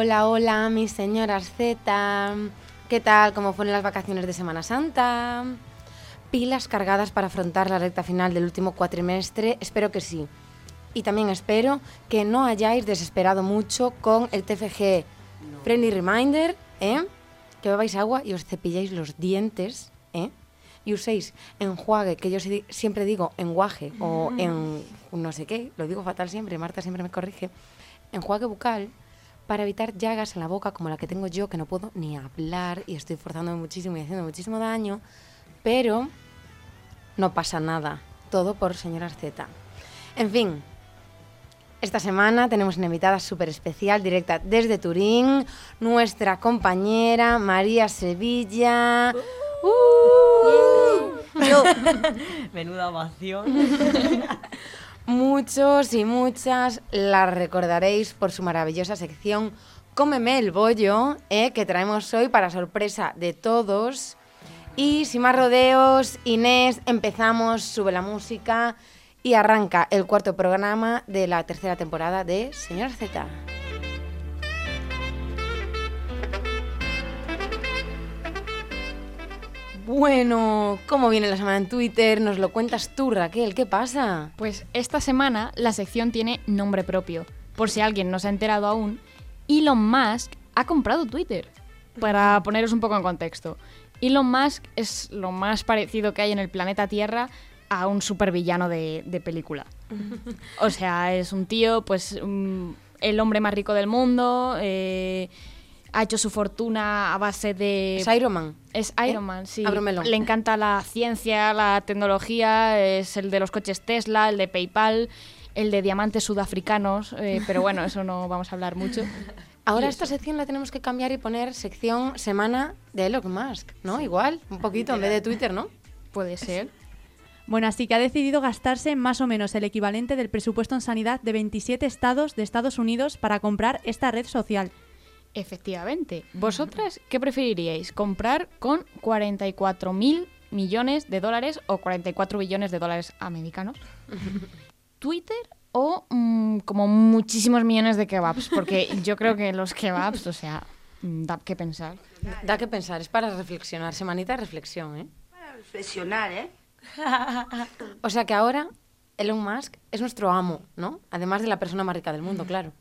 Hola, hola, mis señoras Z. ¿Qué tal? ¿Cómo fueron las vacaciones de Semana Santa? ¿Pilas cargadas para afrontar la recta final del último cuatrimestre? Espero que sí. Y también espero que no hayáis desesperado mucho con el TFG Friendly Reminder, ¿eh? Que bebáis agua y os cepilláis los dientes, ¿eh? Y uséis enjuague, que yo si- siempre digo enguaje o en no sé qué, lo digo fatal siempre, Marta siempre me corrige, enjuague bucal para evitar llagas en la boca como la que tengo yo, que no puedo ni hablar y estoy forzándome muchísimo y haciendo muchísimo daño, pero no pasa nada, todo por señoras Z. En fin, esta semana tenemos una invitada súper especial, directa desde Turín, nuestra compañera María Sevilla. Menuda ovación. Muchos y muchas la recordaréis por su maravillosa sección Cómeme el bollo, eh, que traemos hoy para sorpresa de todos. Y sin más rodeos, Inés, empezamos, sube la música y arranca el cuarto programa de la tercera temporada de Señor Z. Bueno, ¿cómo viene la semana en Twitter? Nos lo cuentas tú, Raquel, ¿qué pasa? Pues esta semana la sección tiene nombre propio. Por si alguien no se ha enterado aún, Elon Musk ha comprado Twitter. Para poneros un poco en contexto. Elon Musk es lo más parecido que hay en el planeta Tierra a un supervillano de, de película. O sea, es un tío, pues, mm, el hombre más rico del mundo, eh, ha hecho su fortuna a base de... Es Iron Man. Es Iron Man, sí. Le encanta la ciencia, la tecnología, es el de los coches Tesla, el de PayPal, el de diamantes sudafricanos, eh, pero bueno, eso no vamos a hablar mucho. Ahora esta sección la tenemos que cambiar y poner sección semana de Elon Musk, ¿no? Igual, un poquito en vez de Twitter, ¿no? Puede ser. Bueno, así que ha decidido gastarse más o menos el equivalente del presupuesto en sanidad de 27 estados de Estados Unidos para comprar esta red social. Efectivamente. ¿Vosotras qué preferiríais? ¿Comprar con 44 mil millones de dólares o 44 billones de dólares americanos? ¿Twitter o mm, como muchísimos millones de kebabs? Porque yo creo que los kebabs, o sea, mm, da que pensar. Da que pensar, es para reflexionar, semanita de reflexión, ¿eh? Profesional, ¿eh? O sea que ahora Elon Musk es nuestro amo, ¿no? Además de la persona más rica del mundo, claro.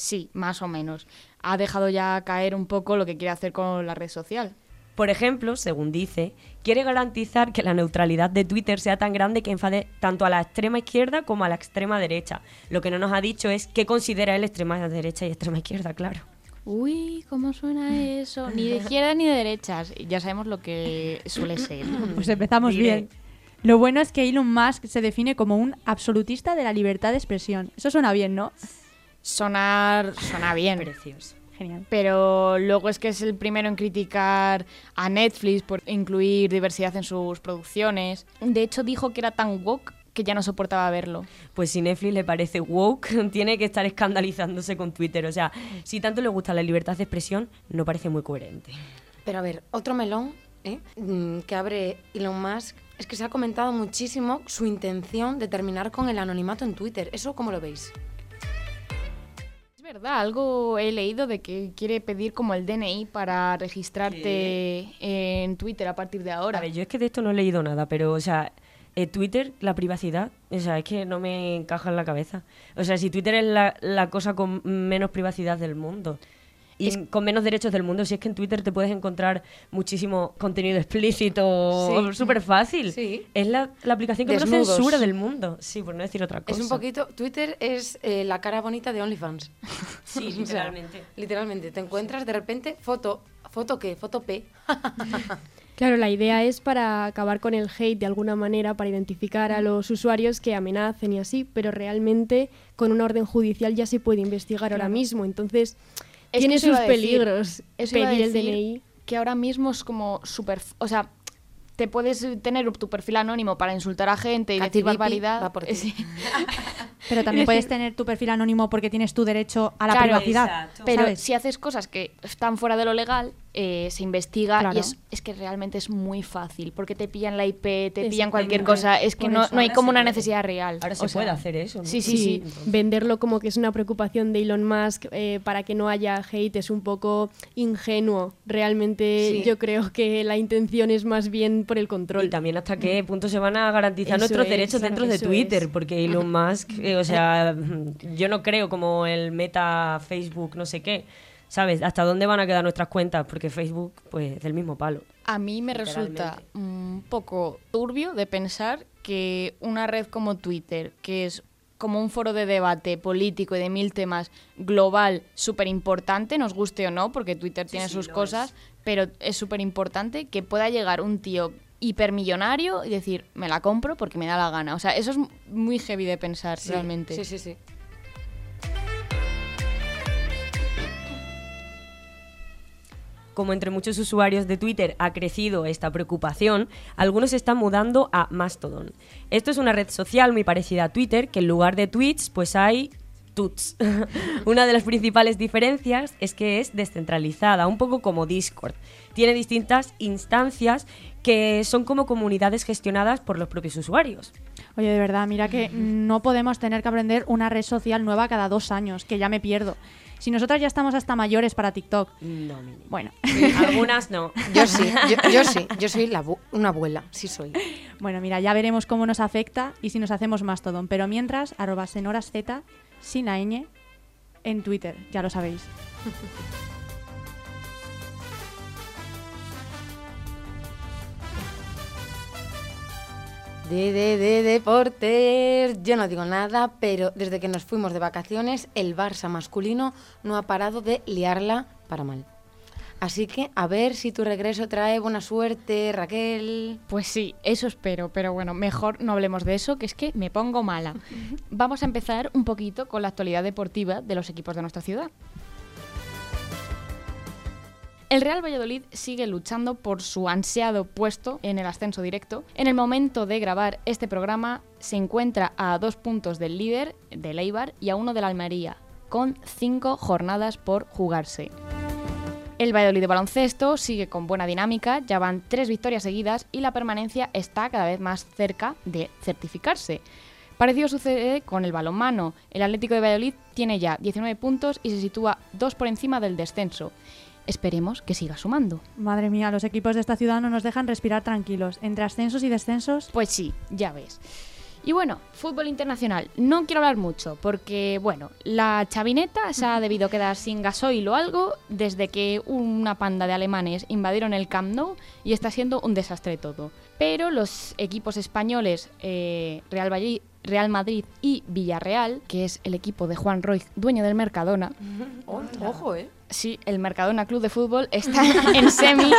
Sí, más o menos. Ha dejado ya caer un poco lo que quiere hacer con la red social. Por ejemplo, según dice, quiere garantizar que la neutralidad de Twitter sea tan grande que enfade tanto a la extrema izquierda como a la extrema derecha. Lo que no nos ha dicho es qué considera él extrema derecha y extrema izquierda, claro. Uy, ¿cómo suena eso? Ni de izquierda ni de derechas. Ya sabemos lo que suele ser. Pues empezamos Diré. bien. Lo bueno es que Elon Musk se define como un absolutista de la libertad de expresión. Eso suena bien, ¿no? Sonar suena bien. Precioso. Genial. Pero luego es que es el primero en criticar a Netflix por incluir diversidad en sus producciones. De hecho, dijo que era tan woke que ya no soportaba verlo. Pues si Netflix le parece woke, tiene que estar escandalizándose con Twitter. O sea, si tanto le gusta la libertad de expresión, no parece muy coherente. Pero a ver, otro melón ¿eh? Mm, que abre Elon Musk es que se ha comentado muchísimo su intención de terminar con el anonimato en Twitter. ¿Eso cómo lo veis? Verdad, algo he leído de que quiere pedir como el DNI para registrarte en Twitter a partir de ahora. A ver, yo es que de esto no he leído nada, pero, o sea, eh, Twitter, la privacidad, o sea, es que no me encaja en la cabeza. O sea, si Twitter es la, la cosa con menos privacidad del mundo y con menos derechos del mundo, si es que en Twitter te puedes encontrar muchísimo contenido explícito, Sí. súper fácil. Sí. Es la, la aplicación que menos Desnudos. censura del mundo. Sí, por no decir otra cosa. Es un poquito. Twitter es eh, la cara bonita de OnlyFans. Sí, O sea, literalmente. literalmente. Te encuentras de repente foto. ¿Foto qué? Foto P. Claro, la idea es para acabar con el hate de alguna manera, para identificar a los usuarios que amenacen y así, pero realmente con una orden judicial ya se puede investigar ahora mismo, entonces Es tiene sus decir, peligros a pedir el decir DNI. Que ahora mismo es como súper... O sea, te puedes tener tu perfil anónimo para insultar a gente y Katy decir barbaridad. va por ti. Sí. Pero también puedes tener tu perfil anónimo porque tienes tu derecho a la Claro, privacidad. exacto. Pero ¿sabes? si haces cosas que están fuera de lo legal, eh, se investiga Claro. y es, es que realmente es muy fácil, porque te pillan la IP, te pillan cualquier cosa, es que no, no hay ahora como se una puede. necesidad real. Ahora se O sea, puede hacer eso. ¿no? Sí, sí, sí. venderlo como que es una preocupación de Elon Musk eh, para que no haya hate es un poco ingenuo. Realmente Sí. yo creo que la intención es más bien por el control. Y también hasta qué punto se van a garantizar Eso nuestros es, derechos claro, dentro de Twitter, es. porque Elon Musk, eh, o sea, yo no creo como el meta Facebook, no sé qué, ¿sabes? ¿Hasta dónde van a quedar nuestras cuentas? Porque Facebook, pues, del mismo palo. A mí me resulta un poco turbio de pensar que una red como Twitter, que es como un foro de debate político y de mil temas global súper importante, nos guste o no, porque Twitter tiene sí, sus cosas, pero es súper importante que pueda llegar un tío hipermillonario y decir, me la compro porque me da la gana. O sea, eso es muy heavy de pensar Sí, realmente. Sí, sí, sí. Como entre muchos usuarios de Twitter ha crecido esta preocupación, algunos están mudando a Mastodon. Esto es una red social muy parecida a Twitter, que en lugar de tweets, pues hay tuts. una de las principales diferencias es que es descentralizada, un poco como Discord. Tiene distintas instancias que son como comunidades gestionadas por los propios usuarios. Oye, de verdad, mira que no podemos tener que aprender una red social nueva cada dos años, que ya me pierdo. Si nosotras ya estamos hasta mayores para TikTok. No, mi niña. Bueno, Algunas no. Yo sí, yo, yo sí, yo soy la una abuela, sí soy. bueno, mira, ya veremos cómo nos afecta y si nos hacemos Mastodon. Pero mientras, arroba senoraszz, sin la ñ, en Twitter, ya lo sabéis. De, de, de deportes. Yo no digo nada, pero desde que nos fuimos de vacaciones, el Barça masculino no ha parado de liarla para mal. Así que a ver si tu regreso trae buena suerte, Raquel. Pues sí, eso espero, pero bueno, mejor no hablemos de eso, que es que me pongo mala. Vamos a empezar un poquito con la actualidad deportiva de los equipos de nuestra ciudad. El Real Valladolid sigue luchando por su ansiado puesto en el ascenso directo. En el momento de grabar este programa se encuentra a dos puntos del líder, del Eibar, y a uno del Almería, con cinco jornadas por jugarse. El Valladolid de baloncesto sigue con buena dinámica, ya van tres victorias seguidas y la permanencia está cada vez más cerca de certificarse. Parecido sucede con el balonmano. El Atlético de Valladolid tiene ya 19 puntos y se sitúa dos por encima del descenso. Esperemos que siga sumando. Madre mía, los equipos de esta ciudad no nos dejan respirar tranquilos. Entre ascensos y descensos, Pues sí, ya ves. Y bueno, fútbol internacional. No quiero hablar mucho porque, bueno, la chavineta se ha debido quedar sin gasoil o algo desde que una panda de alemanes invadieron el Camp Nou y está siendo un desastre todo. Pero los equipos españoles, eh, Real, Valladolid- Real Madrid y Villarreal, que es el equipo de Juan Roig, dueño del Mercadona, Ojo, ¿eh? Sí, el Mercadona Club de Fútbol está en, semi,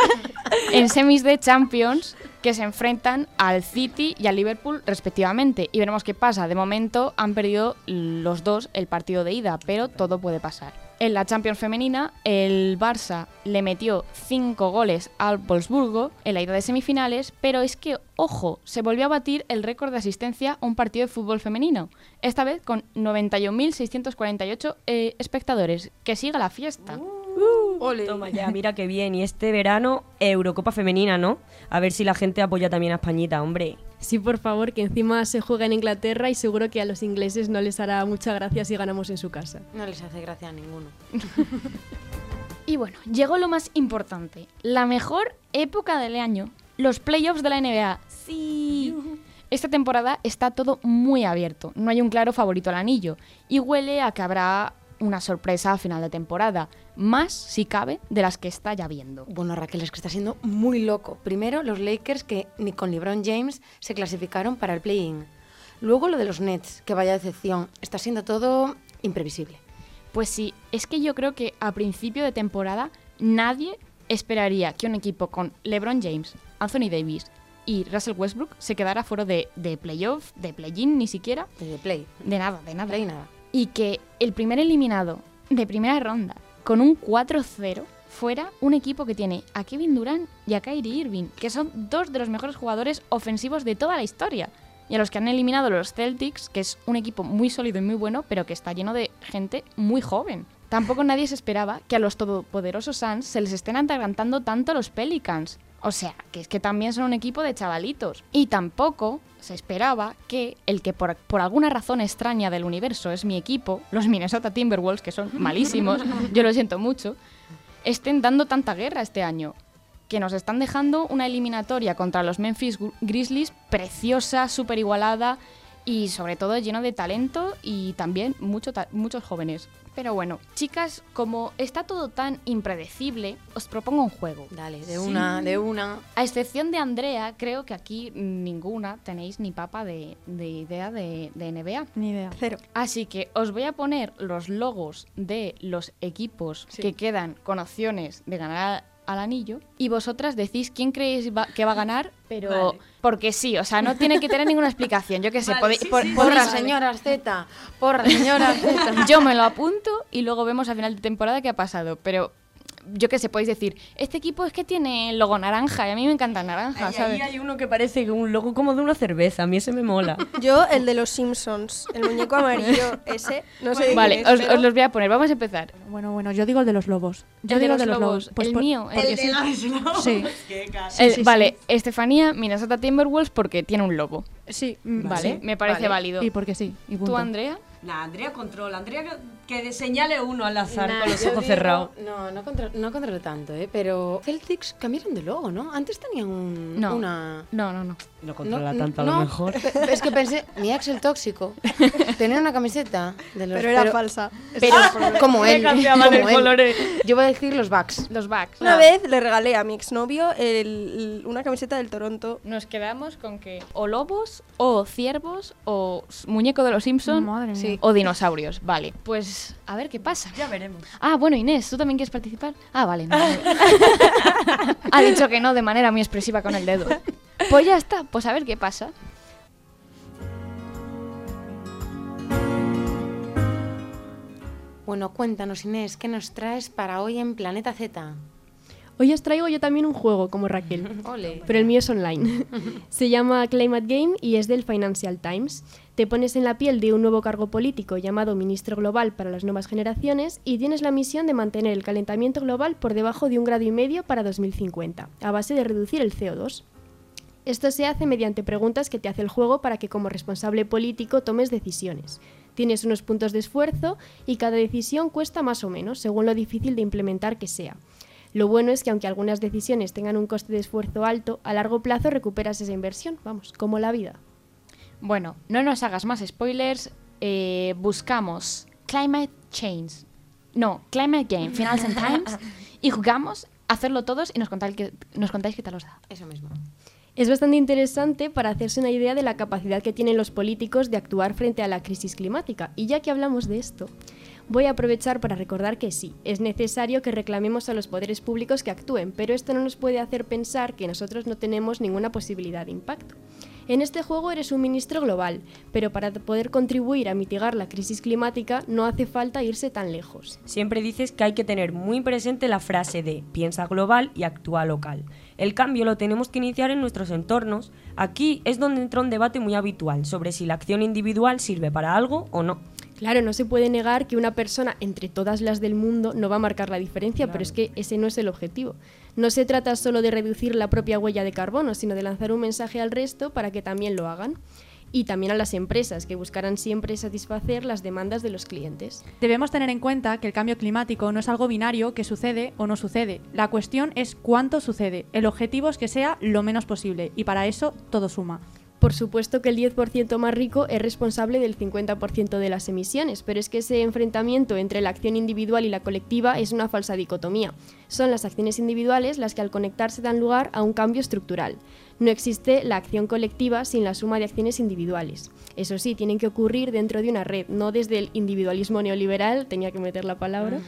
en semis de Champions que se enfrentan al City y al Liverpool respectivamente. Y veremos qué pasa. De momento han perdido los dos el partido de ida, pero todo puede pasar. En la Champions femenina, el Barça le metió 5 goles al Wolfsburgo en la ida de semifinales, pero es que, ojo, se volvió a batir el récord de asistencia a un partido de fútbol femenino. Esta vez con 91.648 eh, espectadores. Que siga la fiesta. Toma ya, mira qué bien. Y este verano, Eurocopa Femenina, ¿no? A ver si la gente apoya también a Españita, hombre. Sí, por favor, que encima se juega en Inglaterra y seguro que a los ingleses no les hará mucha gracia si ganamos en su casa. No les hace gracia a ninguno. Y bueno, llegó lo más importante. La mejor época del año. Los playoffs de la NBA. Sí. Esta temporada está todo muy abierto. No hay un claro favorito al anillo. Y huele a que habrá una sorpresa a final de temporada. Más, si cabe, de las que está ya viendo. Bueno, Raquel, es que está siendo muy loco. Primero, los Lakers que ni con LeBron James se clasificaron para el play-in. Luego lo de los Nets, que vaya decepción. Está siendo todo imprevisible. Pues sí, es que yo creo que a principio de temporada nadie esperaría que un equipo con LeBron James, Anthony Davis y Russell Westbrook se quedara fuera de, de playoff, de play-in ni siquiera, De play. de nada, de nada. Play nada. Y que el primer eliminado de primera ronda con un 4-0 fuera un equipo que tiene a Kevin Durant y a Kyrie Irving, que son dos de los mejores jugadores ofensivos de toda la historia. Y a los que han eliminado los Celtics, que es un equipo muy sólido y muy bueno, pero que está lleno de gente muy joven. tampoco nadie se esperaba que a los todopoderosos Suns se les estén atragantando tanto los Pelicans. O sea, que es que también son un equipo de chavalitos. Y tampoco se esperaba que el que por, por alguna razón extraña del universo es mi equipo, los Minnesota Timberwolves, que son malísimos, yo lo siento mucho, estén dando tanta guerra este año. Que nos están dejando una eliminatoria contra los Memphis Gri- Grizzlies preciosa, súper igualada y sobre todo lleno de talento y también mucho ta- muchos jóvenes. Pero bueno, chicas, como está todo tan impredecible, os propongo un juego. Dale, de una, de una. A excepción de Andrea, creo que aquí ninguna tenéis ni papa de, de idea de, de NBA. Ni idea. Cero. Así que os voy a poner los logos de los equipos que quedan con opciones de ganar al anillo y vosotras decís quién creéis va- que va a ganar, pero Vale. porque sí, o sea, no tiene que tener ninguna explicación. Yo qué sé, Vale, sí, por- sí, Porra, señora Z. Porra, señora Z. yo me lo apunto y luego vemos a final de temporada qué ha pasado, pero yo qué sé, podéis decir, este equipo es que tiene el logo naranja y a mí me encanta el naranja, Ahí, ¿sabes? ahí hay uno que parece un logo como de una cerveza. A mí ese me mola. Yo, el de los Simpsons, el muñeco amarillo ese, no sé de Vale, quién es, os, pero- os los voy a poner, vamos a empezar. Bueno, bueno, yo digo el de los lobos. Yo El digo de los lobos, lobos. Pues el por- mío, el de sí. Sí, El- sí, vale, Estefanía, Minnesota Timberwolves porque tiene un lobo. sí. Vale, sí. me parece Vale. válido. Y porque sí. Y punto. ¿Tú, Andrea? La Andrea controla. Andrea que, señale uno al azar Nah, con los ojos cerrados. No, no controlo, no controlo tanto, ¿eh? Pero Celtics cambiaron de logo, ¿no? Antes tenían un, No. una... No, no, no. No controla no, tanto a lo mejor. Es que pensé, mi ex el tóxico tenía una camiseta de los... Pero era falsa. Pero como él, cambiaban como el él. color. Yo voy a decir los Bucks. Los backs. Una vez le regalé a mi exnovio el- una camiseta del Toronto. Nos quedamos con que o lobos, o ciervos, o muñeco de los Simpson, Madre mía. sí, o dinosaurios. Vale, pues a ver qué pasa. Ya veremos. Ah, bueno, Inés, ¿tú también quieres participar? Ah, vale. no, vale. ha dicho que no de manera muy expresiva con el dedo. Pues ya está, pues a ver qué pasa. Bueno, cuéntanos, Inés, ¿qué nos traes para hoy en Planeta Z? Hoy os traigo yo también un juego como Raquel. Ole. Pero el mío es online. Se llama Climate Game y es del Financial Times. Te pones en la piel de un nuevo cargo político llamado Ministro Global para las Nuevas Generaciones y tienes la misión de mantener el calentamiento global por debajo de un grado y medio para 2050, a base de reducir el CO2. Esto se hace mediante preguntas que te hace el juego para que como responsable político tomes decisiones. Tienes unos puntos de esfuerzo y cada decisión cuesta más o menos, según lo difícil de implementar que sea. Lo bueno es que aunque algunas decisiones tengan un coste de esfuerzo alto, a largo plazo recuperas esa inversión, vamos, como la vida. Bueno, no nos hagas más spoilers. eh, buscamos Climate Change. No, Climate Game, Financial Times. Y jugamos a hacerlo todos y nos contáis, que, nos contáis qué tal os da. Eso mismo. Es bastante interesante para hacerse una idea de la capacidad que tienen los políticos de actuar frente a la crisis climática. Y ya que hablamos de esto, voy a aprovechar para recordar que sí, es necesario que reclamemos a los poderes públicos que actúen, pero esto no nos puede hacer pensar que nosotros no tenemos ninguna posibilidad de impacto. En este juego eres un ministro global, pero para poder contribuir a mitigar la crisis climática no hace falta irse tan lejos. Siempre dices que hay que tener muy presente la frase de piensa global y actúa local. El cambio lo tenemos que iniciar en nuestros entornos. Aquí es donde entra un debate muy habitual sobre si la acción individual sirve para algo o no. Claro, no se puede negar que una persona entre todas las del mundo no va a marcar la diferencia, pero es que ese no es el objetivo. No se trata solo de reducir la propia huella de carbono, sino de lanzar un mensaje al resto para que también lo hagan. Y también a las empresas, que buscarán siempre satisfacer las demandas de los clientes. Debemos tener en cuenta que el cambio climático no es algo binario que sucede o no sucede. La cuestión es cuánto sucede. El objetivo es que sea lo menos posible y para eso todo suma. Por supuesto que el 10% más rico es responsable del 50% de las emisiones, pero es que ese enfrentamiento entre la acción individual y la colectiva es una falsa dicotomía. Son las acciones individuales las que al conectarse dan lugar a un cambio estructural. No existe la acción colectiva sin la suma de acciones individuales. Eso sí, tienen que ocurrir dentro de una red, no desde el individualismo neoliberal, tenía que meter la palabra.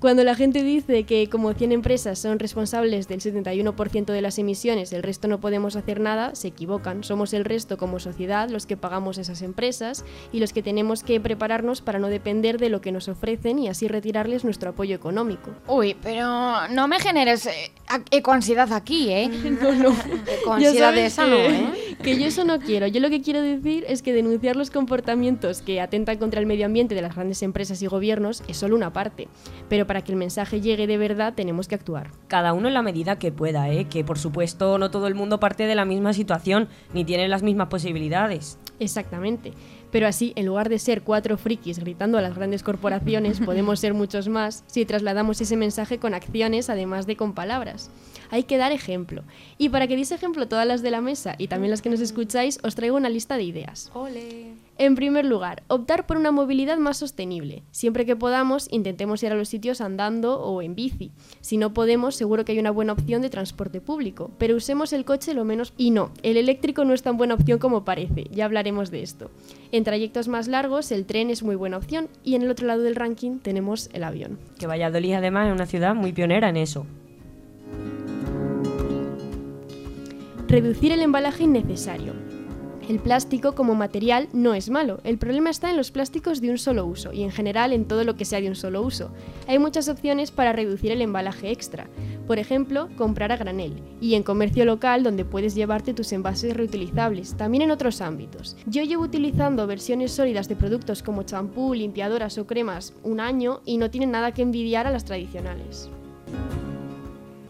Cuando la gente dice que como 100 empresas son responsables del 71% de las emisiones, el resto no podemos hacer nada, se equivocan. Somos el resto como sociedad los que pagamos esas empresas y los que tenemos que prepararnos para no depender de lo que nos ofrecen y así retirarles nuestro apoyo económico. Uy, pero no me generes eh, a- ecoansiedad aquí, ¿eh? no, no. Con ansiedad de esa no, que- ¿eh? Que yo eso no quiero. Yo lo que quiero decir es que denunciar los comportamientos que atentan contra el medio ambiente de las grandes empresas y gobiernos es solo una parte. Pero para que el mensaje llegue de verdad tenemos que actuar. Cada uno en la medida que pueda, ¿eh? que por supuesto no todo el mundo parte de la misma situación ni tiene las mismas posibilidades. Exactamente. Pero así, en lugar de ser cuatro frikis gritando a las grandes corporaciones, podemos ser muchos más si trasladamos ese mensaje con acciones además de con palabras. Hay que dar ejemplo. Y para que deis ejemplo todas las de la mesa y también las que nos escucháis, os traigo una lista de ideas. Ole. En primer lugar, optar por una movilidad más sostenible. Siempre que podamos, intentemos ir a los sitios andando o en bici. Si no podemos, seguro que hay una buena opción de transporte público, pero usemos el coche lo menos... Y no, el eléctrico no es tan buena opción como parece, ya hablaremos de esto. En trayectos más largos, el tren es muy buena opción y en el otro lado del ranking tenemos el avión. Que Valladolid además es una ciudad muy pionera en eso. Reducir el embalaje innecesario. El plástico como material no es malo, el problema está en los plásticos de un solo uso y en general en todo lo que sea de un solo uso. Hay muchas opciones para reducir el embalaje extra. Por ejemplo, comprar a granel y en comercio local donde puedes llevarte tus envases reutilizables, también en otros ámbitos. Yo llevo utilizando versiones sólidas de productos como champú, limpiadoras o cremas un año y no tienen nada que envidiar a las tradicionales.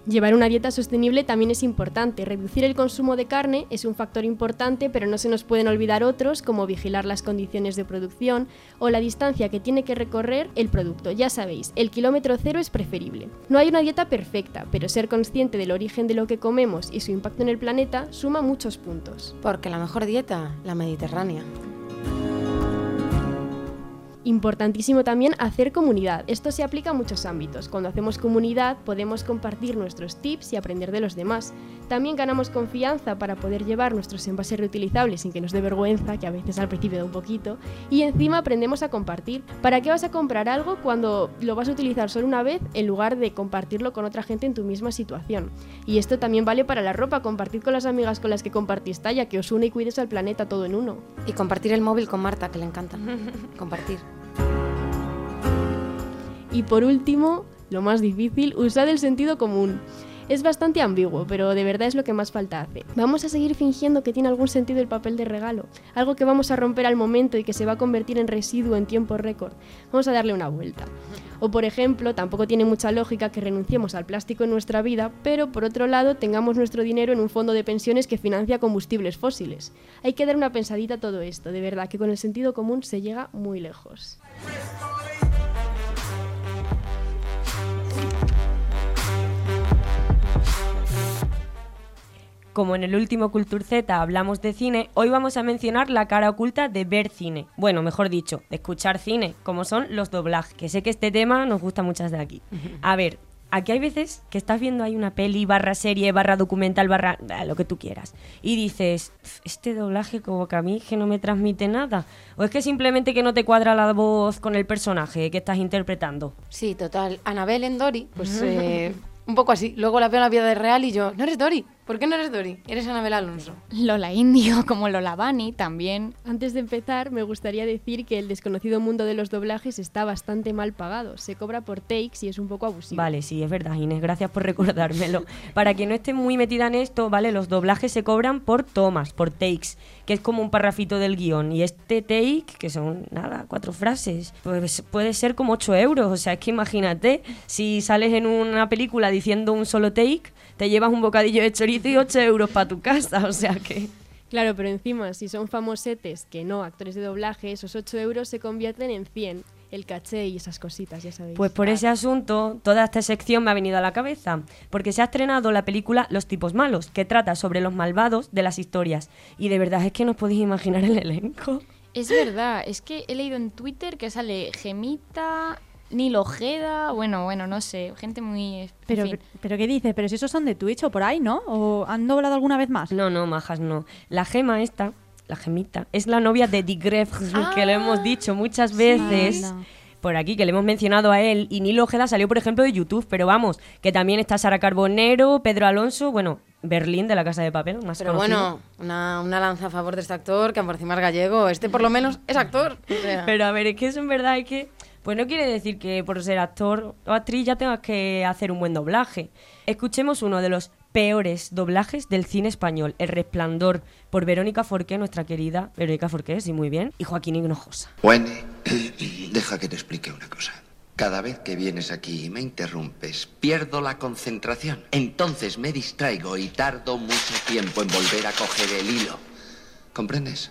Llevar una dieta sostenible también es importante. Reducir el consumo de carne es un factor importante, pero no se nos pueden olvidar otros como vigilar las condiciones de producción o la distancia que tiene que recorrer el producto. Ya sabéis, el kilómetro cero es preferible. No hay una dieta perfecta, pero ser consciente del origen de lo que comemos y su impacto en el planeta suma muchos puntos. Porque la mejor dieta, la mediterránea. Importantísimo también hacer comunidad. Esto se aplica a muchos ámbitos. Cuando hacemos comunidad podemos compartir nuestros tips y aprender de los demás. También ganamos confianza para poder llevar nuestros envases reutilizables sin que nos dé vergüenza, que a veces al principio da un poquito. Y encima aprendemos a compartir. ¿Para qué vas a comprar algo cuando lo vas a utilizar solo una vez en lugar de compartirlo con otra gente en tu misma situación? Y esto también vale para la ropa. Compartid con las amigas con las que compartís talla, que os une y cuides al planeta todo en uno. Y compartir el móvil con Marta, que le encanta. compartir. Y por último, lo más difícil, usar el sentido común. Es bastante ambiguo, pero de verdad es lo que más falta hace. Vamos a seguir fingiendo que tiene algún sentido el papel de regalo, algo que vamos a romper al momento y que se va a convertir en residuo en tiempo récord. Vamos a darle una vuelta. O por ejemplo, tampoco tiene mucha lógica que renunciemos al plástico en nuestra vida, pero por otro lado tengamos nuestro dinero en un fondo de pensiones que financia combustibles fósiles. Hay que dar una pensadita a todo esto, de verdad que con el sentido común se llega muy lejos. Como en el último Culture Z hablamos de cine, hoy vamos a mencionar la cara oculta de ver cine. Bueno, mejor dicho, de escuchar cine, como son los doblajes, que sé que este tema nos gusta muchas de aquí. A ver, aquí hay veces que estás viendo ahí una peli, barra serie, barra documental, barra lo que tú quieras, y dices, "Pf, este doblaje como que a mí que no me transmite nada. O es que simplemente que no te cuadra la voz con el personaje que estás interpretando. Sí, total. Anabel en Dory, pues eh, un poco así. Luego la veo en la vida real y yo, no eres Dory. ¿Por qué no eres Dory? Eres Anabel Alonso. Lola Indio, como Lola Bunny, también. Antes de empezar, me gustaría decir que el desconocido mundo de los doblajes está bastante mal pagado. Se cobra por takes y es un poco abusivo. Vale, sí, es verdad, Inés, gracias por recordármelo. Para quien no esté muy metida en esto, ¿vale? Los doblajes se cobran por tomas, por takes, que es como un parrafito del guion. Y este take, que son, nada, cuatro frases, pues puede ser como 8 euros. O sea, es que imagínate, si sales en una película diciendo un solo take, te llevas un bocadillo de chorizo y 8 euros para tu casa. O sea que... Claro, pero encima, si son famosetes que no actores de doblaje, esos 8 euros se convierten en 100. El caché y esas cositas, ya sabéis. Pues por ese asunto, toda esta sección me ha venido a la cabeza, porque se ha estrenado la película Los tipos malos, que trata sobre los malvados de las historias. Y de verdad es que no os podéis imaginar el elenco. Es verdad, es que he leído en Twitter que sale Gemita, Nilo Ojeda, bueno, bueno, no sé, gente muy... en Pero, fin. pero ¿qué dices? Pero si esos son de Twitch o por ahí, ¿no? ¿O han doblado alguna vez más? No, no, majas, no. La gema esta, la gemita, es la novia de Dick que lo hemos dicho muchas veces. Por aquí, que le hemos mencionado a él. Y Nilo Ojeda salió, por ejemplo, de YouTube. Pero vamos, que también está Sara Carbonero, Pedro Alonso, bueno, Berlín de la Casa de Papel, más Pero conocido. bueno, una, una lanza a favor de este actor, que por encima es gallego. Este por lo menos es actor. O sea, Pero a ver, es que eso en verdad es que. Pues no quiere decir que por ser actor o actriz ya tengas que hacer un buen doblaje. Escuchemos uno de los peores doblajes del cine español. El Resplandor por Verónica Forqué, nuestra querida Verónica Forqué, sí, muy bien, y Joaquín Hinojosa. Wendy, deja que te explique una cosa. Cada vez que vienes aquí y me interrumpes, pierdo la concentración. Entonces me distraigo y tardo mucho tiempo en volver a coger el hilo. ¿Comprendes?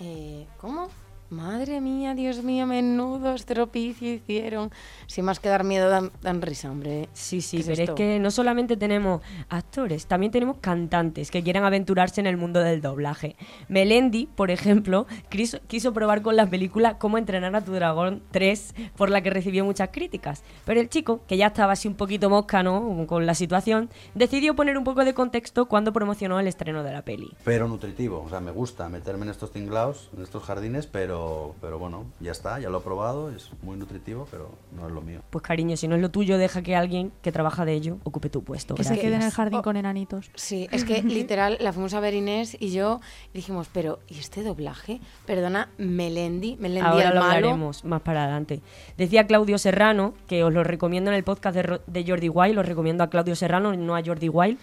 Eh, ¿Cómo? Madre mía, Dios mío, menudo estropicio hicieron. Sin más que dar miedo, dan, dan risa, hombre. Sí, sí, ¿Qué es pero es que no solamente tenemos actores, también tenemos cantantes que quieran aventurarse en el mundo del doblaje. Melendi, por ejemplo, quiso, quiso probar con la película Cómo entrenar a tu dragón 3, por la que recibió muchas críticas. Pero el chico, que ya estaba así un poquito mosca, ¿no? Con la situación, decidió poner un poco de contexto cuando promocionó el estreno de la peli. Pero nutritivo, o sea, me gusta meterme en estos tinglaos, en estos jardines, pero, pero bueno, ya está, ya lo he probado, es muy nutritivo, pero no es lo mío. Pues cariño, si no es lo tuyo, deja que alguien que trabaja de ello ocupe tu puesto. Que se quede en el jardín Oh. con enanitos. Sí, es que literal la fuimos a ver Inés y yo y dijimos, pero ¿y este doblaje? Perdona, Melendi, Melendi Ahora el lo malo. hablaremos más para adelante. Decía Claudio Serrano, que os lo recomiendo en el podcast de Jordi Wild, lo recomiendo a Claudio Serrano, no a Jordi Wild,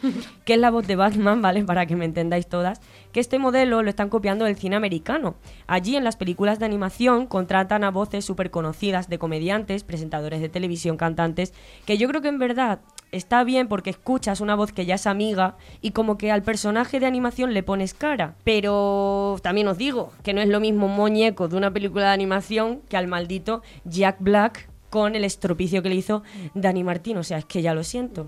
que es la voz de Batman, ¿vale? Para que me entendáis todas, que este modelo lo están copiando del cine americano. Allí en las películas de animación contratan a voces súper conocidas de comediantes, presentadores de televisión, cantantes, que yo creo que en verdad está bien porque escuchas una voz que ya es amiga y como que al personaje de animación le pones cara. Pero también os digo que no es lo mismo un muñeco de una película de animación que al maldito Jack Black con el estropicio que le hizo Dani Martín. O sea, es que ya lo siento.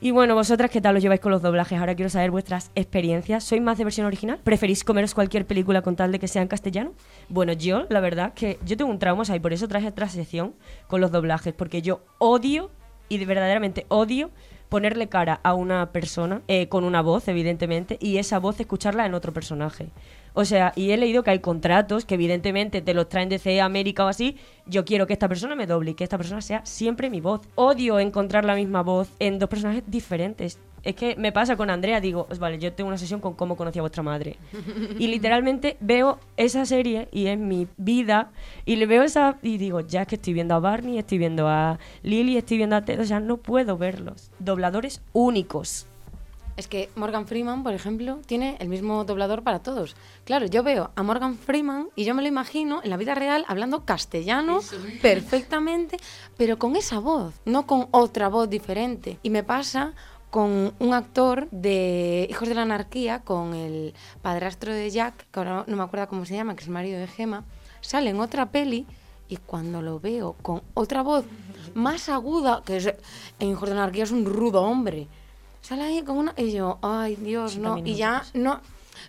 Y bueno, vosotras, ¿qué tal os lleváis con los doblajes? Ahora quiero saber vuestras experiencias. ¿Sois más de versión original? ¿Preferís comeros cualquier película con tal de que sea en castellano? Bueno, yo, la verdad, que yo tengo un trauma, o sea, y por eso traje otra sección con los doblajes, porque yo odio, y de verdaderamente odio, ponerle cara a una persona eh, con una voz, evidentemente, y esa voz escucharla en otro personaje. O sea, y he leído que hay contratos que evidentemente te los traen de CE América o así. Yo quiero que esta persona me doble y que esta persona sea siempre mi voz. Odio encontrar la misma voz en dos personajes diferentes. Es que me pasa con Andrea, digo, "Pues vale, yo tengo una sesión con cómo conocí a vuestra madre. Y literalmente veo esa serie y es mi vida y le veo esa y digo, ya es que estoy viendo a Barney, estoy viendo a Lily, estoy viendo a Ted, o sea, no puedo verlos. Dobladores únicos. Es que Morgan Freeman, por ejemplo, tiene el mismo doblador para todos. Claro, yo veo a Morgan Freeman y yo me lo imagino en la vida real hablando castellano perfectamente, pero con esa voz, no con otra voz diferente. Y me pasa con un actor de Hijos de la Anarquía, con el padrastro de Jack, que ahora no me acuerdo cómo se llama, que es el marido de Gemma, sale en otra peli y cuando lo veo con otra voz más aguda, que es, en Hijos de la Anarquía es un rudo hombre, sale ahí con una... Y yo, ay Dios, no, y ya no,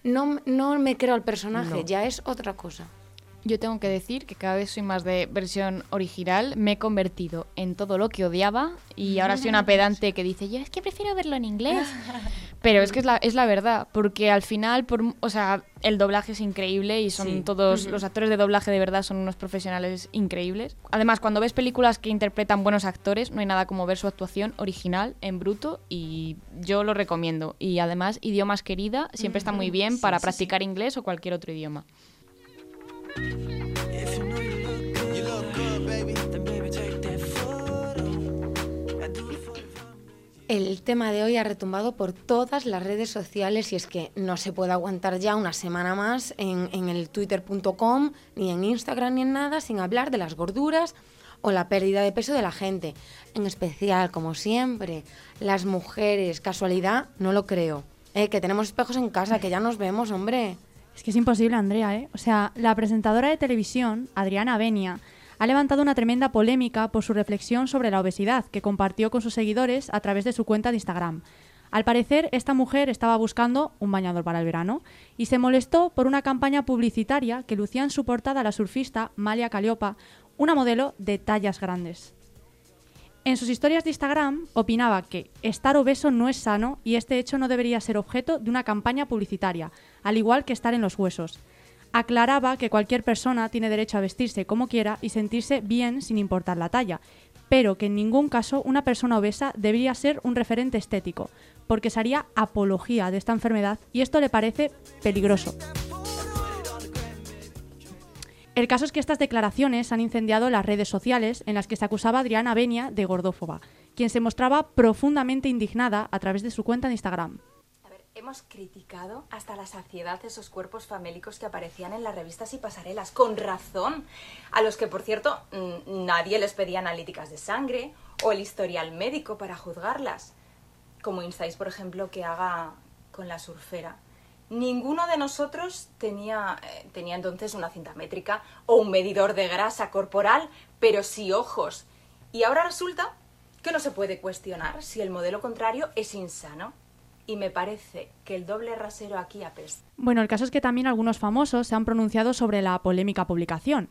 no, no me creo al personaje, No. ya es otra cosa. Yo tengo que decir que cada vez soy más de versión original. Me he convertido en todo lo que odiaba y ahora soy una pedante que dice, yo es que prefiero verlo en inglés. Pero es que es la, es la verdad, porque al final, por, o sea, el doblaje es increíble y son Sí. todos, los actores de doblaje de verdad son unos profesionales increíbles. Además, cuando ves películas que interpretan buenos actores, no hay nada como ver su actuación original en bruto y yo lo recomiendo. Y además, idiomas querida siempre está muy bien para practicar inglés o cualquier otro idioma. El tema de hoy ha retumbado por todas las redes sociales y es que no se puede aguantar ya una semana más en, en el twitter.com, ni en Instagram, ni en nada, sin hablar de las gorduras o la pérdida de peso de la gente. En especial, como siempre, las mujeres. Casualidad, no lo creo. Eh, que tenemos espejos en casa, que ya nos vemos, hombre. Es que es imposible, Andrea, ¿eh? O sea, la presentadora de televisión, Adriana Benia, ha levantado una tremenda polémica por su reflexión sobre la obesidad que compartió con sus seguidores a través de su cuenta de Instagram. Al parecer, esta mujer estaba buscando un bañador para el verano y se molestó por una campaña publicitaria que lucía en su portada la surfista Malia Caliopa, una modelo de tallas grandes. En sus historias de Instagram opinaba que estar obeso no es sano y este hecho no debería ser objeto de una campaña publicitaria, al igual que estar en los huesos. Aclaraba que cualquier persona tiene derecho a vestirse como quiera y sentirse bien sin importar la talla, pero que en ningún caso una persona obesa debería ser un referente estético, porque se haría apología de esta enfermedad y esto le parece peligroso. El caso es que estas declaraciones han incendiado las redes sociales en las que se acusaba a Adriana Benia de gordófoba, quien se mostraba profundamente indignada a través de su cuenta de Instagram. Hemos criticado hasta la saciedad esos cuerpos famélicos que aparecían en las revistas y pasarelas, con razón, a los que, por cierto, mm, nadie les pedía analíticas de sangre o el historial médico para juzgarlas, como instáis, por ejemplo, que haga con la surfera. Ninguno de nosotros tenía, eh, tenía entonces una cinta métrica o un medidor de grasa corporal, pero sí ojos. Y ahora resulta que no se puede cuestionar si el modelo contrario es insano. Y me parece que el doble rasero aquí apesta. Bueno, el caso es que también algunos famosos se han pronunciado sobre la polémica publicación.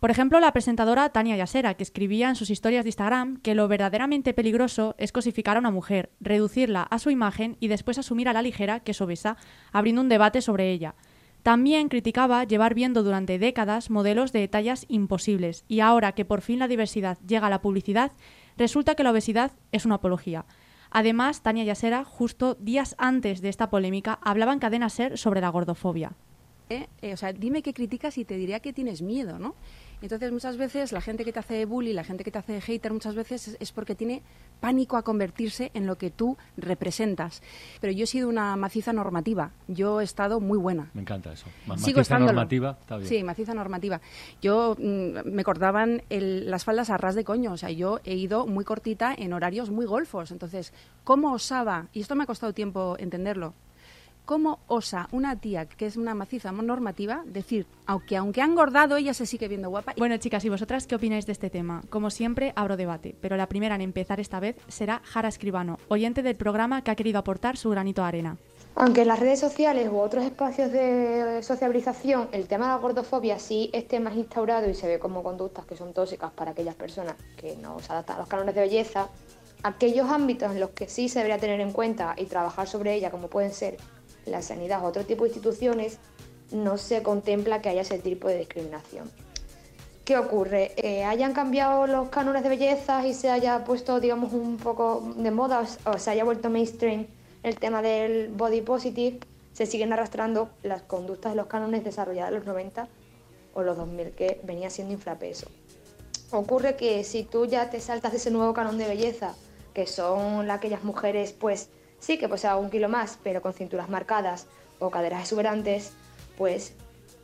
Por ejemplo, la presentadora Tania Yasera, que escribía en sus historias de Instagram que lo verdaderamente peligroso es cosificar a una mujer, reducirla a su imagen y después asumir a la ligera que es obesa, abriendo un debate sobre ella. También criticaba llevar viendo durante décadas modelos de tallas imposibles y ahora que por fin la diversidad llega a la publicidad, resulta que la obesidad es una apología. Además, Tania Yasera, justo días antes de esta polémica, hablaba en cadena ser sobre la gordofobia. Eh, o sea, dime qué criticas y te diría que tienes miedo, ¿no? Entonces, muchas veces la gente que te hace bully, la gente que te hace hater, muchas veces es, es, porque tiene pánico a convertirse en lo que tú representas. Pero yo he sido una maciza normativa. Yo he estado muy buena. Me encanta eso. Ma- Sigo Maciza estándolo. normativa, está bien. Sí, maciza normativa. Yo mm, me cortaban el- las faldas a ras de coño. O sea, yo he ido muy cortita en horarios muy golfos. Entonces, ¿cómo osaba? Y esto me ha costado tiempo entenderlo. ¿Cómo osa una tía que es una maciza normativa decir, aunque aunque ha engordado, ella se sigue viendo guapa? Bueno, chicas, ¿y vosotras qué opináis de este tema? Como siempre, abro debate, pero la primera en empezar esta vez será Jara Escribano, oyente del programa que ha querido aportar su granito de arena. Aunque en las redes sociales u otros espacios de sociabilización el tema de la gordofobia sí esté más instaurado y se ve como conductas que son tóxicas para aquellas personas que no se adaptan a los cánones de belleza, aquellos ámbitos en los que sí se debería tener en cuenta y trabajar sobre ella, como pueden ser la sanidad o otro tipo de instituciones, no se contempla que haya ese tipo de discriminación. ¿Qué ocurre? Eh, hayan cambiado los cánones de belleza y se haya puesto, digamos, un poco de moda o se haya vuelto mainstream el tema del body positive, se siguen arrastrando las conductas de los cánones desarrolladas en los 90 o los 2000, que venía siendo infrapeso. Ocurre que si tú ya te saltas de ese nuevo canon de belleza, que son aquellas mujeres, pues sí que poseen un kilo más, pero con cinturas marcadas o caderas exuberantes, pues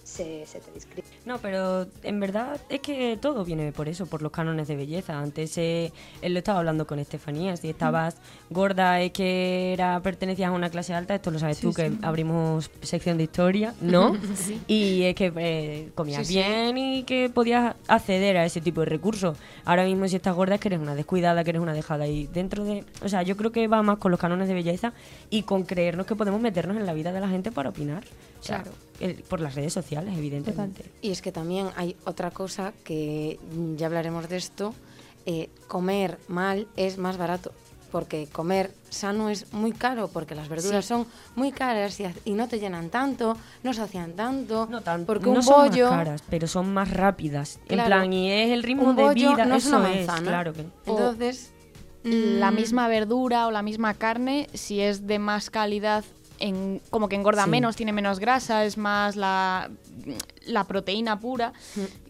se, se te discrimina. No, pero en verdad es que todo viene por eso, por los cánones de belleza. Antes eh, él lo estaba hablando con Estefanía, si estabas gorda es que era pertenecías a una clase alta, esto lo sabes Sí, tú, que abrimos sección de historia, ¿no? Sí. Y es que eh, comías bien y que podías acceder a ese tipo de recursos. Ahora mismo si estás gorda es que eres una descuidada, que eres una dejada. Y dentro de... O sea, yo creo que va más con los cánones de belleza y con creernos que podemos meternos en la vida de la gente para opinar. O sea, Claro. el- por las redes sociales, evidentemente. Y es que también hay otra cosa que mm, ya hablaremos de esto. eh, comer mal es más barato. Porque comer sano es muy caro, porque las verduras Sí. son muy caras y, no te llenan tanto, no sacian tanto. porque no un son bollo. más caras, pero son más rápidas. En Claro. plan, y es el ritmo Un de bollo vida. no es eso una es, manzana. claro que. Entonces, la mm, misma verdura o la misma carne, si es de más calidad, en, como que engorda Sí. menos, tiene menos grasa, es más la, la proteína pura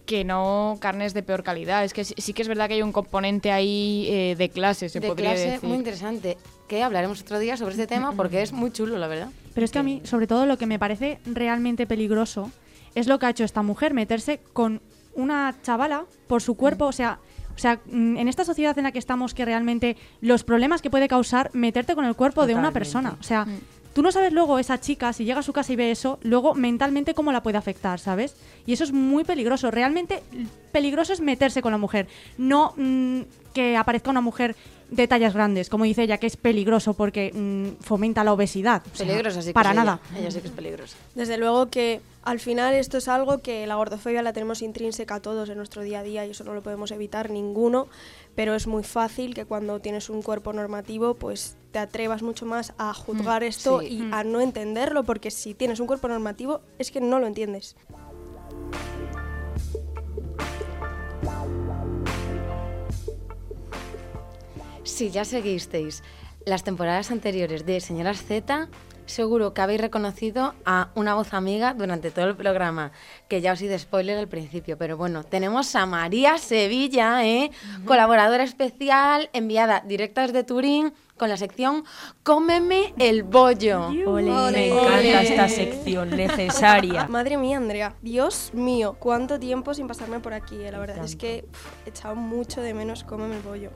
que no carnes de peor calidad. Es que sí, sí que es verdad que hay un componente ahí eh, de clase, se de podría clase decir. muy interesante. Que hablaremos otro día sobre este tema porque es muy chulo, la verdad. Pero es que a mí, sobre todo, lo que me parece realmente peligroso es lo que ha hecho esta mujer, meterse con una chavala por su cuerpo, o sea... O sea, mm, en esta sociedad en la que estamos, que realmente los problemas que puede causar meterte con el cuerpo de una persona. O sea, tú no sabes luego esa chica, si llega a su casa y ve eso, luego mentalmente cómo la puede afectar, ¿sabes? Y eso es muy peligroso. Realmente peligroso es meterse con la mujer, no mm, que aparezca una mujer de tallas grandes, como dice ella, que es peligroso porque mm, fomenta la obesidad. O sea, Peligrosa sí que Para es ella. nada. Ella sí que es peligrosa. Desde luego que al final esto es algo que la gordofobia la tenemos intrínseca a todos en nuestro día a día y eso no lo podemos evitar ninguno, pero es muy fácil que cuando tienes un cuerpo normativo pues te atrevas mucho más a juzgar esto sí. y Mm. a no entenderlo porque si tienes un cuerpo normativo es que no lo entiendes. Si ya seguisteis las temporadas anteriores de Señoras Z, seguro que habéis reconocido a una voz amiga durante todo el programa, que ya os hice spoiler al principio, pero bueno, tenemos a María Sevilla, ¿eh? colaboradora especial, enviada directa desde Turín, con la sección Cómeme el bollo. Me encanta esta sección necesaria. Madre mía, Andrea. Dios mío, cuánto tiempo sin pasarme por aquí. eh, La verdad es que he echado mucho de menos cómeme el bollo.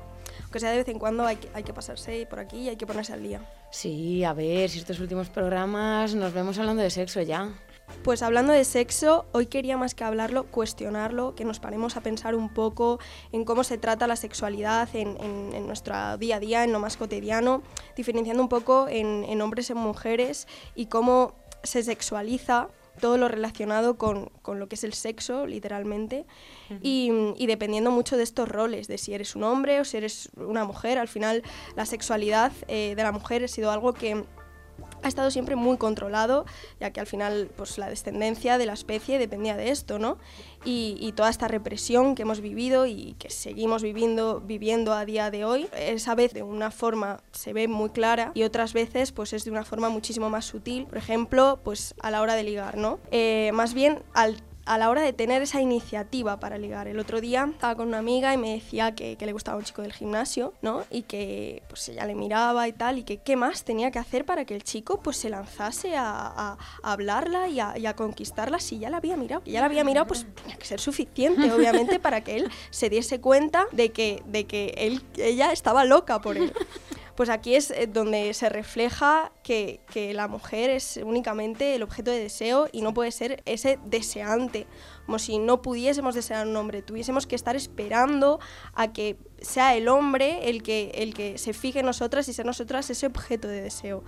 Aunque sea de vez en cuando hay que, hay que pasarse por aquí y hay que ponerse al día. Sí, a ver, si estos últimos programas nos vemos hablando de sexo ya. Pues hablando de sexo, hoy quería más que hablarlo, cuestionarlo, que nos paremos a pensar un poco en cómo se trata la sexualidad en, en- en nuestro día a día, en lo más cotidiano, diferenciando un poco en, en hombres y mujeres y cómo se sexualiza todo lo relacionado con, con lo que es el sexo, literalmente, y, y dependiendo mucho de estos roles, de si eres un hombre o si eres una mujer, al final la sexualidad eh, de la mujer ha sido algo que ha estado siempre muy controlado, ya que al final pues, la descendencia de la especie dependía de esto, ¿no? Y, y toda esta represión que hemos vivido y que seguimos viviendo, viviendo a día de hoy, esa vez de una forma se ve muy clara y otras veces pues es de una forma muchísimo más sutil, por ejemplo, pues a la hora de ligar, ¿no? Eh, más bien al a la hora de tener esa iniciativa para ligar. El otro día estaba con una amiga y me decía que, que le gustaba un chico del gimnasio, ¿no? Y que pues ella le miraba y tal, y que qué más tenía que hacer para que el chico pues se lanzase a, a- a hablarla y a, y a conquistarla si ya la había mirado. Y ya la había mirado, pues tenía que ser suficiente, obviamente, para que él se diese cuenta de que, de que él, ella estaba loca por él. Pues aquí es eh, donde se refleja que, que la mujer es únicamente el objeto de deseo y no puede ser ese deseante. Como si no pudiésemos desear un hombre, tuviésemos que estar esperando a que sea el hombre el que, el que se fije en nosotras y sea nosotras ese objeto de deseo.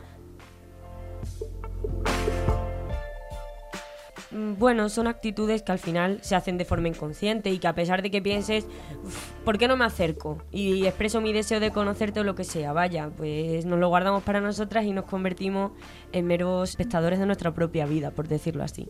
Mm, Bueno, son actitudes que al final se hacen de forma inconsciente y que a pesar de que pienses, "Uf, ¿por qué no me acerco? Y expreso mi deseo de conocerte o lo que sea, vaya, pues nos lo guardamos para nosotras y nos convertimos en meros espectadores de nuestra propia vida, por decirlo así.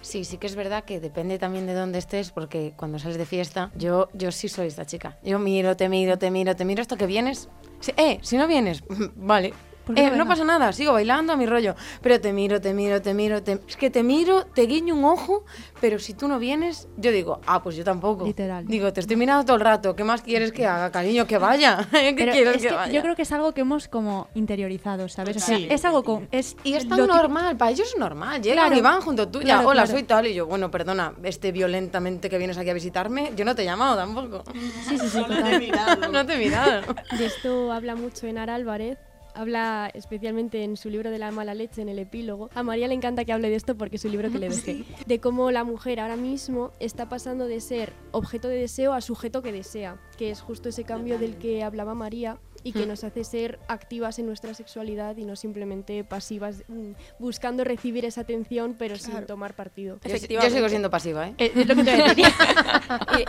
Sí, sí que es verdad que depende también de dónde estés, porque cuando sales de fiesta, yo, yo sí soy esta chica. Yo miro, te miro, te miro, te miro hasta que vienes. Eh, si no vienes, vale. ¿Por qué Eh, no no pasa nada, sigo bailando a mi rollo. Pero te miro, te miro, te miro. te- Es que te miro, te guiño un ojo, pero si tú no vienes, yo digo, ah, pues yo tampoco. Literal. Digo, te estoy mirando todo el rato. ¿Qué más quieres que haga, cariño? Que vaya. ¿Qué Pero quieres es que, que vaya? yo creo que es algo que hemos como interiorizado, ¿sabes? O sea, Sí. es algo con... Es Y es tan normal, para ellos es normal. Llegan Claro. y van junto tuya. Claro, Hola, claro. soy tal. Y yo, bueno, perdona, este violentamente que vienes aquí a visitarme, yo no te he llamado tampoco. Sí, sí, sí, total. no te he mirado. De esto habla mucho Enar Álvarez. Habla especialmente en su libro de la mala leche, en el epílogo. A María le encanta que hable de esto porque es un libro que le dejé. De cómo la mujer ahora mismo está pasando de ser objeto de deseo a sujeto que desea, que es justo ese cambio del que hablaba María y que nos hace ser activas en nuestra sexualidad y no simplemente pasivas mm, buscando recibir esa atención pero sin tomar partido. Yo, yo sigo siendo pasiva, ¿eh? Eh, es lo que te.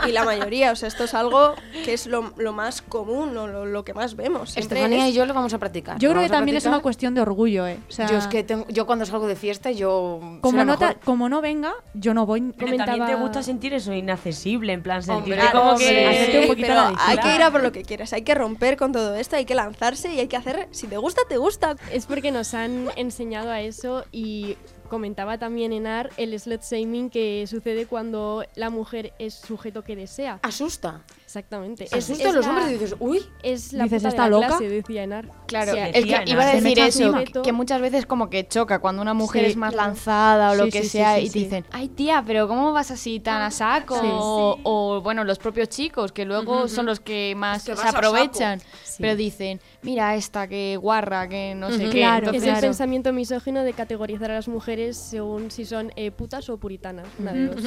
Y, y la mayoría, o sea, esto es algo que es lo, lo más común o lo, lo que más vemos. Siempre Estefanía es- y yo lo vamos a practicar. Yo creo que también es una cuestión de orgullo, ¿eh? O sea, Yo es que tengo- yo cuando salgo de fiesta, yo. como no, ta- como no venga, yo no voy. Pero también te Comentaba- gusta sentir eso inaccesible, en plan Hombre, como hombre. que... Sí, poquito pero la hay que ir a por lo que quieras, hay que romper con todo esto, hay que lanzarse y hay que hacer, si te gusta, te gusta. Es porque nos han enseñado a eso y comentaba también Enar el slut shaming que sucede cuando la mujer es sujeto que desea. Asusta. Exactamente. Asusta a los la- hombres y dices, uy. Es la Dices, puta de ¿está la loca? clase, decía Enar. Claro, O sea, es que iba a decir eso, que, que muchas veces como que choca cuando una mujer Sí, es más lanzada o lo que sí, sea sí, y te dicen, ay tía, pero ¿cómo vas así tan a saco? Sí. O, o, bueno, los propios chicos, que luego son los que más Es que se aprovechan, Sí. pero dicen, mira esta, que guarra, que no sé qué. Claro, es Entonces, el pensamiento misógino de categorizar a las mujeres según si son eh, putas o puritanas.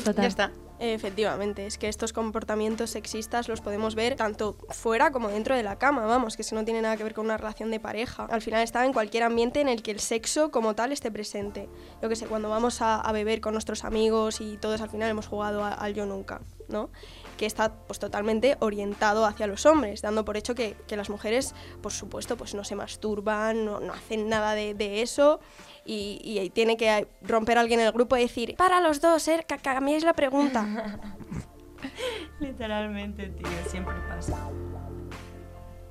Total. Ya está. Efectivamente, es que estos comportamientos sexistas los podemos ver tanto fuera como dentro de la cama, vamos, que si no tiene nada que ver con una relación de pareja. Al final está en cualquier ambiente en el que el sexo como tal esté presente. Yo que sé, cuando vamos a, a beber con nuestros amigos y todos al final hemos jugado al yo nunca, ¿no? Que está pues totalmente orientado hacia los hombres, dando por hecho que, que las mujeres, por supuesto, pues no se masturban, no, no hacen nada de, eso. Y, y tiene que romper alguien en el grupo y decir, para los dos, eh, que cambiéis la pregunta. Literalmente, tío, siempre pasa.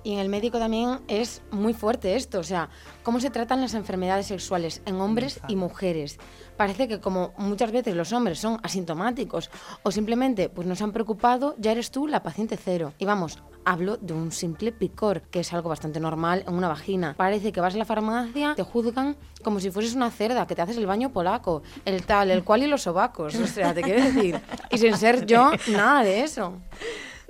Y en el médico también es muy fuerte esto, o sea, cómo se tratan las enfermedades sexuales en hombres y mujeres. Parece que como muchas veces los hombres son asintomáticos o simplemente pues no se han preocupado, ya eres tú la paciente cero. Y vamos, hablo de un simple picor, que es algo bastante normal en una vagina. Parece que vas a la farmacia, te juzgan como si fueses una cerda, que te haces el baño polaco, el tal, el cual y los sobacos. O sea, te quiero decir. Y sin ser yo, nada de eso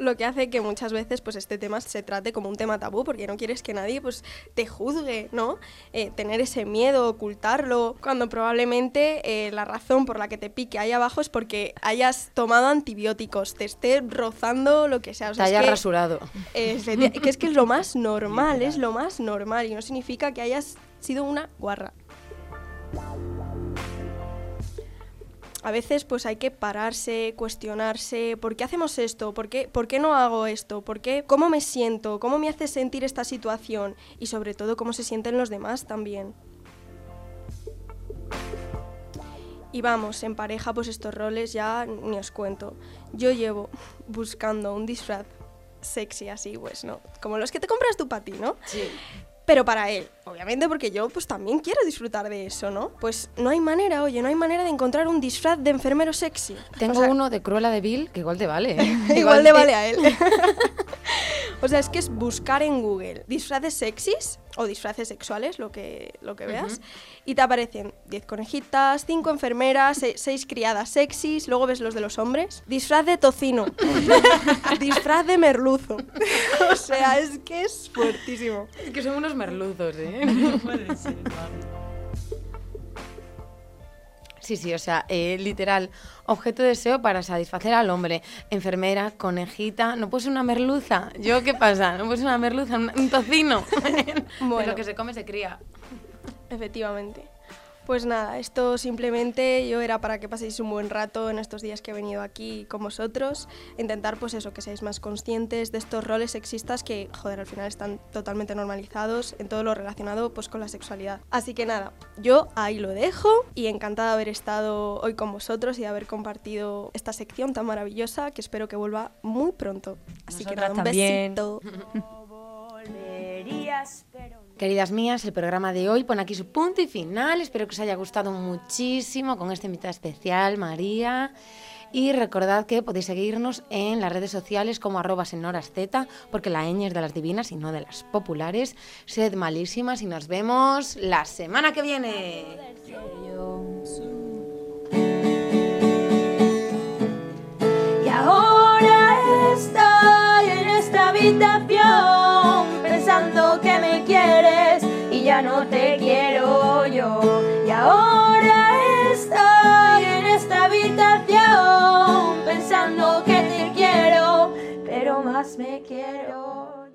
lo que hace que muchas veces pues este tema se trate como un tema tabú porque no quieres que nadie pues te juzgue, ¿no? Eh, tener ese miedo, ocultarlo, cuando probablemente eh, la razón por la que te pique ahí abajo es porque hayas tomado antibióticos, te esté rozando lo que sea. O sea te hayas rasurado. que es que es lo más normal, es lo más normal y no significa que hayas sido una guarra a veces pues hay que pararse, cuestionarse, ¿por qué hacemos esto? ¿Por qué, ¿Por qué no hago esto? ¿Por qué? ¿Cómo me siento? ¿Cómo me hace sentir esta situación? Y sobre todo, ¿cómo se sienten los demás también? Y vamos, en pareja, pues estos roles ya ni os cuento. Yo llevo buscando un disfraz sexy así, pues, ¿no? Como los que te compras tú para ti, ¿no? Sí pero para él, obviamente porque yo pues también quiero disfrutar de eso, ¿no? Pues no hay manera, oye, no hay manera de encontrar un disfraz de enfermero sexy. Tengo uno de Cruella de Bill que igual te vale. ¿eh? igual, le vale a él. o sea, es que es buscar en Google disfraces sexys o disfraces sexuales, lo que, lo que veas, y te aparecen 10 conejitas, 5 enfermeras, 6 criadas sexys, luego ves los de los hombres, disfraz de tocino, disfraz de merluzo. o sea, es que es fuertísimo. Es que son unos merluzos, ¿eh? Sí, sí, o sea, eh, literal, objeto de deseo para satisfacer al hombre. Enfermera, conejita, no puede ser una merluza. ¿Yo qué pasa? No puede ser una merluza, un, tocino. bueno. lo que se come se cría. Efectivamente. Pues nada, esto simplemente yo era para que paséis un buen rato en estos días que he venido aquí con vosotros, intentar pues eso, que seáis más conscientes de estos roles sexistas que, joder, al final están totalmente normalizados en todo lo relacionado pues con la sexualidad. Así que nada, yo ahí lo dejo y encantada de haber estado hoy con vosotros y de haber compartido esta sección tan maravillosa que espero que vuelva muy pronto. Así que nada, un besito. Queridas mías, el programa de hoy pone aquí su punto y final. Espero que os haya gustado muchísimo con esta invitada especial, María. Y recordad que podéis seguirnos en las redes sociales como arroba porque la ñ es de las divinas y no de las populares. Sed malísimas y nos vemos la semana que viene. Y ahora estoy en esta vida ya no te quiero yo. Y ahora estoy en esta habitación pensando que te quiero, pero más me quiero.